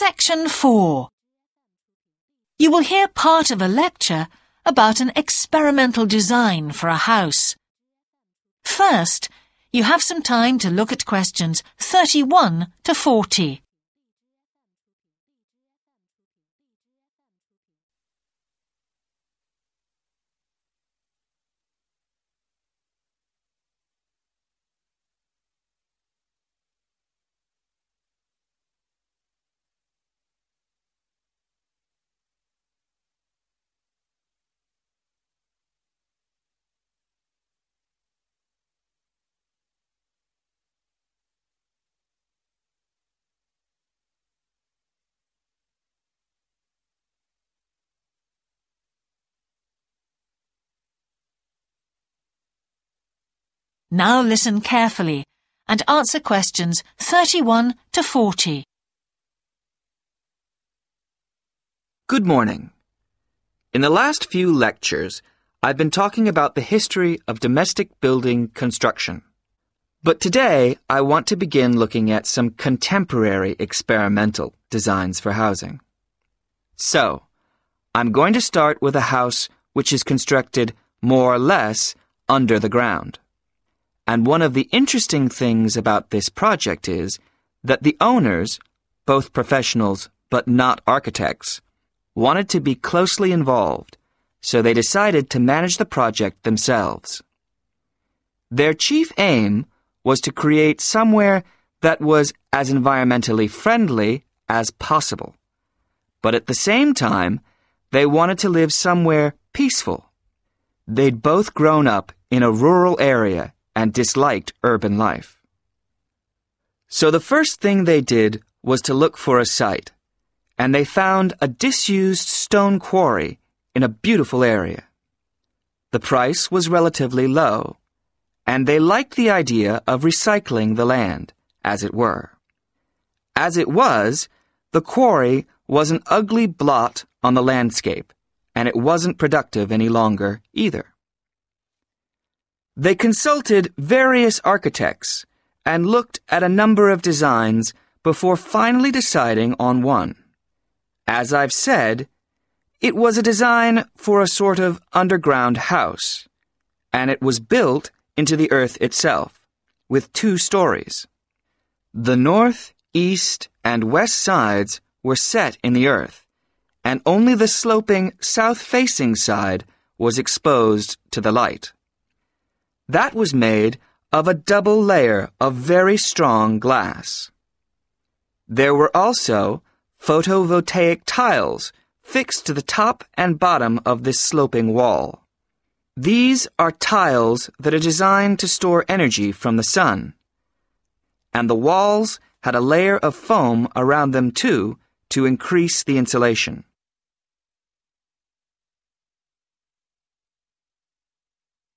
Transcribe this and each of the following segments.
Section 4 You will hear part of a lecture about an experimental design for a house. First, you have some time to look at questions 31 to 40. Now listen carefully and answer questions 31 to 40. Good morning. In the last few lectures, I've been talking about the history of domestic building construction. But today, I want to begin looking at some contemporary experimental designs for housing. So, I'm going to start with a house which is constructed more or less under the ground. And one of the interesting things about this project is that the owners, both professionals but not architects, wanted to be closely involved, so they decided to manage the project themselves. Their chief aim was to create somewhere that was as environmentally friendly as possible. But at the same time, they wanted to live somewhere peaceful. They'd both grown up in a rural area and disliked urban life. So the first thing they did was to look for a site, and they found a disused stone quarry in a beautiful area. The price was relatively low, and they liked the idea of recycling the land, as it were. As it was, the quarry was an ugly blot on the landscape, and it wasn't productive any longer either. They consulted various architects and looked at a number of designs before finally deciding on one. As I've said, it was a design for a sort of underground house, and it was built into the earth itself, with two stories. The north, east, and west sides were set in the earth, and only the sloping south-facing side was exposed to the light. That was made of a double layer of very strong glass. There were also photovoltaic tiles fixed to the top and bottom of this sloping wall. These are tiles that are designed to store energy from the sun. And the walls had a layer of foam around them too to increase the insulation.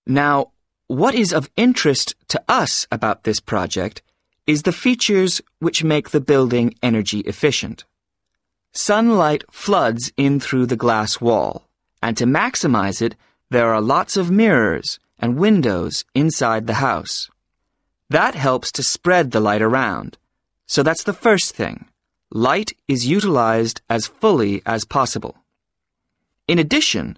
Now, what is of interest to us about this project is the features which make the building energy efficient. Sunlight floods in through the glass wall, and to maximize it, there are lots of mirrors and windows inside the house. That helps to spread the light around. So that's the first thing. Light is utilized as fully as possible. In addition,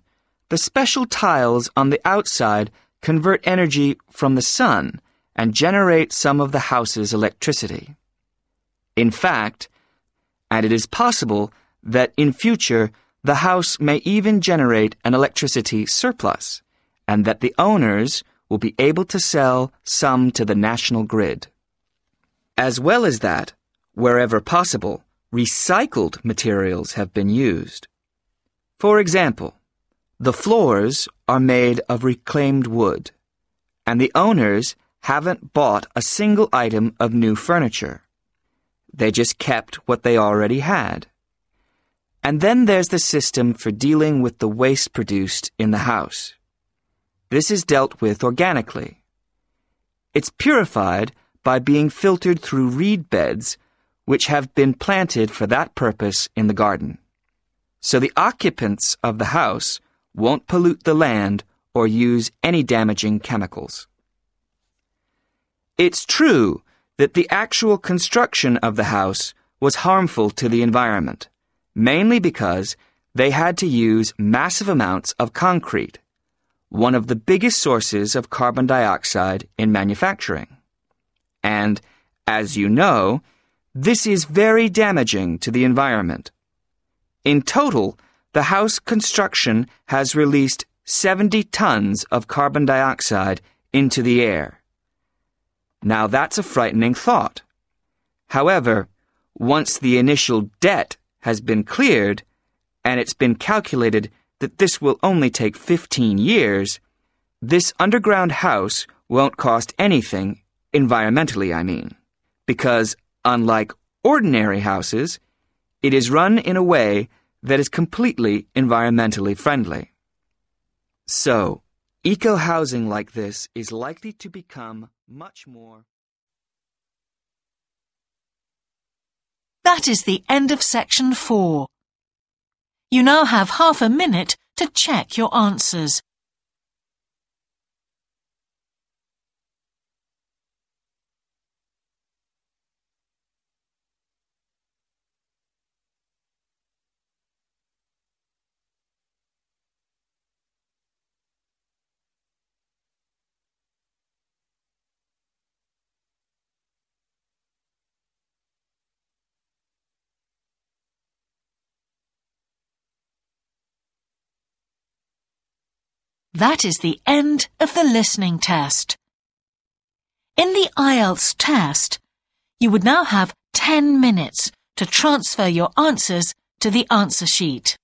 the special tiles on the outside convert energy from the sun and generate some of the house's electricity. In fact, and it is possible that in future the house may even generate an electricity surplus and that the owners will be able to sell some to the national grid. As well as that, wherever possible, recycled materials have been used. For example, the floors are made of reclaimed wood, and the owners haven't bought a single item of new furniture. They just kept what they already had. And then there's the system for dealing with the waste produced in the house. This is dealt with organically. It's purified by being filtered through reed beds which have been planted for that purpose in the garden. So the occupants of the house won't pollute the land or use any damaging chemicals. It's true that the actual construction of the house was harmful to the environment, mainly because they had to use massive amounts of concrete, one of the biggest sources of carbon dioxide in manufacturing. And, as you know, this is very damaging to the environment. In total, the house construction has released 70 tons of carbon dioxide into the air. Now that's a frightening thought. However, once the initial debt has been cleared, and it's been calculated that this will only take 15 years, this underground house won't cost anything, environmentally I mean, because unlike ordinary houses, it is run in a way that is completely environmentally friendly. So, eco housing like this is likely to become much more. That is the end of section four. You now have half a minute to check your answers. That is the end of the listening test. In the IELTS test, you would now have 10 minutes to transfer your answers to the answer sheet.